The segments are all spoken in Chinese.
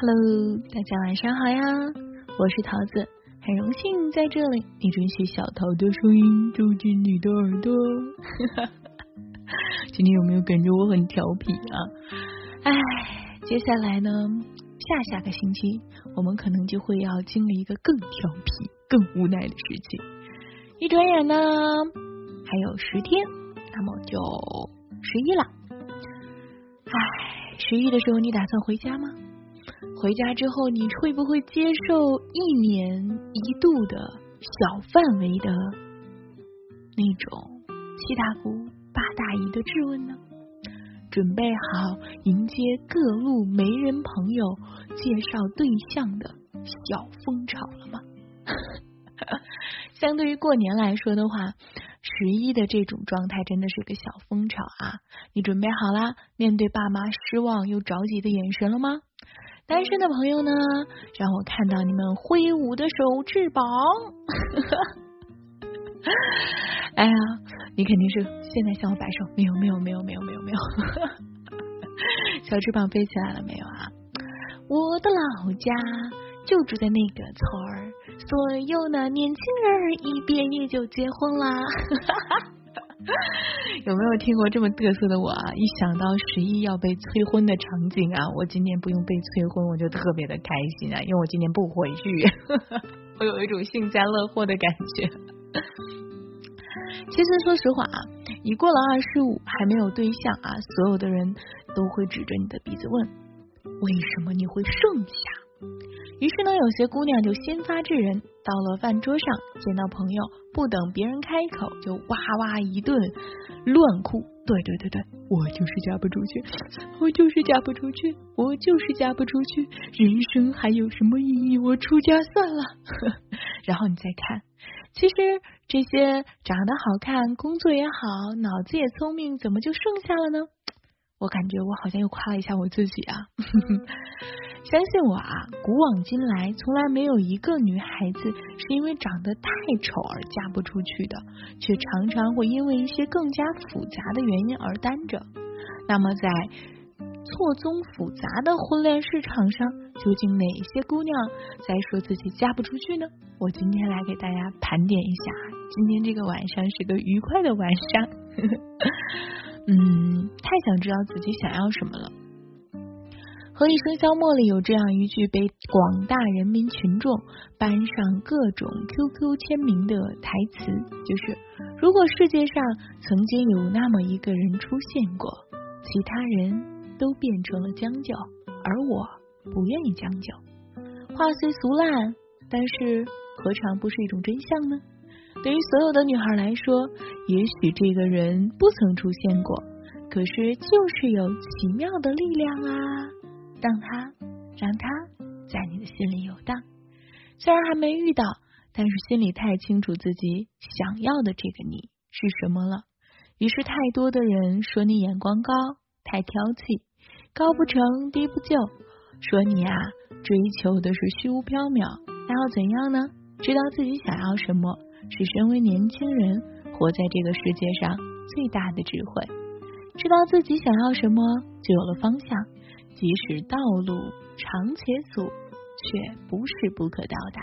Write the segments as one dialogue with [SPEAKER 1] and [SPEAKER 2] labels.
[SPEAKER 1] Hello，大家晚上好呀，我是桃子，很荣幸在这里，你准许小桃的声音住进你的耳朵。今天有没有感觉我很调皮啊？哎，接下来呢，下下个星期我们可能就会要经历一个更调皮、更无奈的事情。一转眼呢，还有十天，那么就十一了。哎，十一的时候你打算回家吗？回家之后，你会不会接受一年一度的小范围的那种七大姑八大姨的质问呢？准备好迎接各路媒人朋友介绍对象的小风潮了吗？相对于过年来说的话，十一的这种状态真的是个小风潮啊！你准备好啦，面对爸妈失望又着急的眼神了吗？单身的朋友呢？让我看到你们挥舞的手翅膀！哎呀，你肯定是现在向我摆手，没有没有没有没有没有没有，小翅膀飞起来了没有啊？我的老家就住在那个村儿，所有的年轻人一毕业就结婚啦。有没有听过这么嘚瑟的我啊？一想到十一要被催婚的场景啊，我今年不用被催婚，我就特别的开心啊，因为我今年不回去，我有一种幸灾乐祸的感觉。其实说实话啊，一过了二十五还没有对象啊，所有的人都会指着你的鼻子问：为什么你会剩下？于是呢，有些姑娘就先发制人，到了饭桌上见到朋友，不等别人开口，就哇哇一顿乱哭。对对对对，我就是嫁不出去，我就是嫁不出去，我就是嫁不出去，人生还有什么意义？我出家算了。然后你再看，其实这些长得好看、工作也好、脑子也聪明，怎么就剩下了呢？我感觉我好像又夸了一下我自己啊。相信我啊，古往今来，从来没有一个女孩子是因为长得太丑而嫁不出去的，却常常会因为一些更加复杂的原因而单着。那么，在错综复杂的婚恋市场上，究竟哪些姑娘在说自己嫁不出去呢？我今天来给大家盘点一下，今天这个晚上是个愉快的晚上。嗯，太想知道自己想要什么了。《何以笙箫默》里有这样一句被广大人民群众搬上各种 QQ 签名的台词，就是“如果世界上曾经有那么一个人出现过，其他人都变成了将就，而我不愿意将就。”话虽俗烂，但是何尝不是一种真相呢？对于所有的女孩来说，也许这个人不曾出现过，可是就是有奇妙的力量啊！让他，让他在你的心里游荡。虽然还没遇到，但是心里太清楚自己想要的这个你是什么了。于是，太多的人说你眼光高，太挑剔，高不成低不就，说你啊追求的是虚无缥缈。那要怎样呢？知道自己想要什么，是身为年轻人活在这个世界上最大的智慧。知道自己想要什么，就有了方向。即使道路长且阻，却不是不可到达。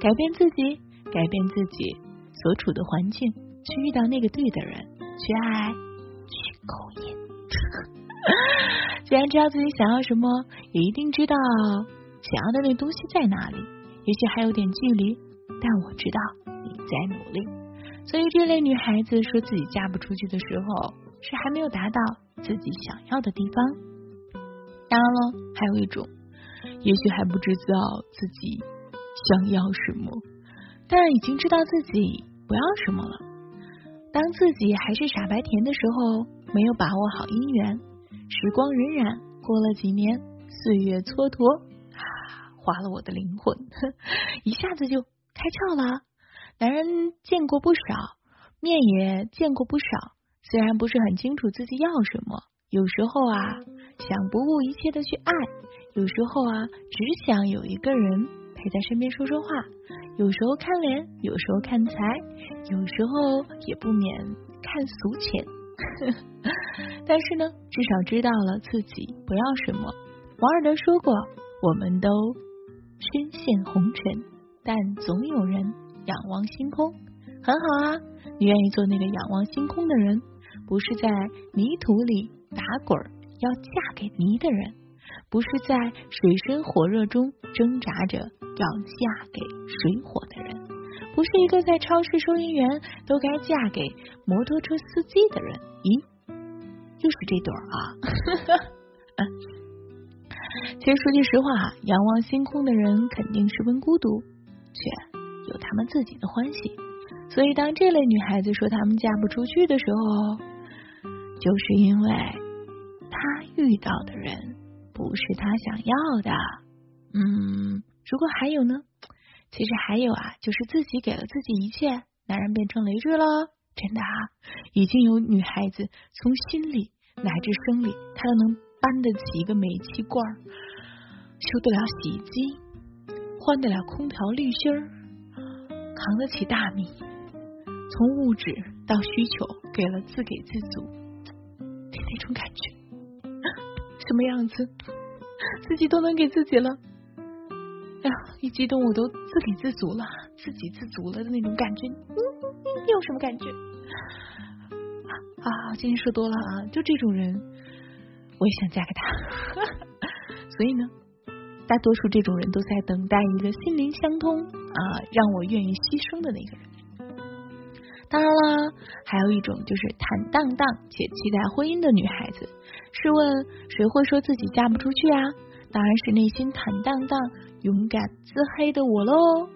[SPEAKER 1] 改变自己，改变自己所处的环境，去遇到那个对的人，去爱，去勾引。既然知道自己想要什么，也一定知道想要的那东西在哪里。也许还有点距离，但我知道在努力。所以，这类女孩子说自己嫁不出去的时候，是还没有达到自己想要的地方。当然了，还有一种，也许还不知道自己想要什么，但已经知道自己不要什么了。当自己还是傻白甜的时候，没有把握好姻缘，时光荏苒，过了几年，岁月蹉跎，啊，花了我的灵魂，一下子就开窍了。男人见过不少，面也见过不少，虽然不是很清楚自己要什么。有时候啊，想不顾一切的去爱；有时候啊，只想有一个人陪在身边说说话。有时候看脸，有时候看财，有时候也不免看俗浅。但是呢，至少知道了自己不要什么。王尔德说过：“我们都深陷红尘，但总有人仰望星空。很好啊，你愿意做那个仰望星空的人，不是在泥土里打滚要嫁给泥的人，不是在水深火热中挣扎着要嫁给水火的人，不是一个在超市收银员都该嫁给摩托车司机的人。咦，又是这对儿啊！其实说句实话，仰望星空的人肯定十分孤独，却有他们自己的欢喜。所以，当这类女孩子说她们嫁不出去的时候，就是因为她遇到的人不是她想要的。嗯，如果还有呢？其实还有啊，就是自己给了自己一切，男人变成累赘了。真的啊，已经有女孩子从心理乃至生理，她都能搬得起一个煤气罐，修得了洗衣机，换得了空调滤芯儿，扛得起大米。从物质到需求，给了自给自足，的那种感觉，什么样子？自己都能给自己了，哎呀，一激动我都自给自足了，自给自足了的那种感觉，嗯，有什么感觉？啊，今天说多了啊，就这种人，我也想嫁给他。所以呢，大多数这种人都在等待一个心灵相通啊，让我愿意牺牲的那个人。当然了，还有一种就是坦荡荡且期待婚姻的女孩子。试问谁会说自己嫁不出去啊？当然是内心坦荡荡、勇敢自黑的我喽。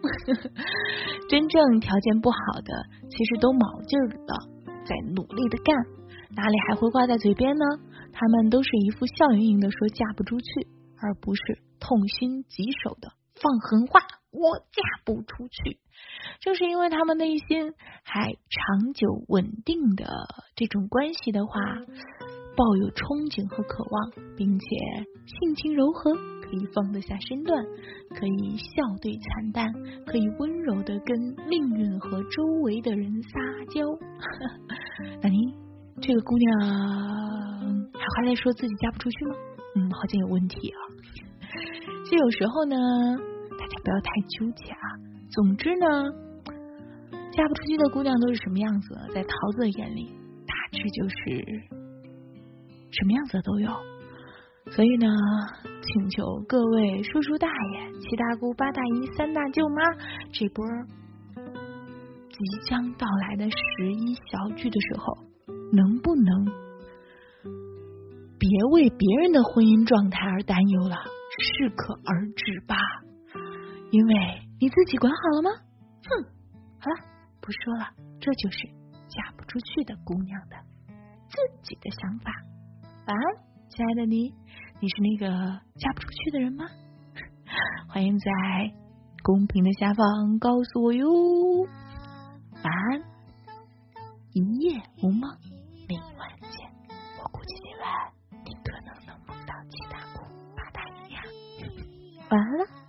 [SPEAKER 1] 真正条件不好的，其实都卯劲儿的在努力的干，哪里还会挂在嘴边呢？他们都是一副笑盈盈的说嫁不出去，而不是痛心疾首的放狠话。我嫁不出去，正是因为他们内心还长久稳定的这种关系的话，抱有憧憬和渴望，并且性情柔和，可以放得下身段，可以笑对惨淡，可以温柔的跟命运和周围的人撒娇。那你这个姑娘还还在说自己嫁不出去吗？嗯，好像有问题啊。其实有时候呢。大家不要太纠结啊！总之呢，嫁不出去的姑娘都是什么样子？在桃子的眼里，大致就是什么样子都有。所以呢，请求各位叔叔大爷、七大姑八大姨、三大舅妈，这波即将到来的十一小聚的时候，能不能别为别人的婚姻状态而担忧了？适可而止吧。因为你自己管好了吗？哼，好了，不说了，这就是嫁不出去的姑娘的自己的想法。晚安，亲爱的你，你是那个嫁不出去的人吗？欢迎在公屏的下方告诉我哟。晚安，一夜无梦，明晚完了。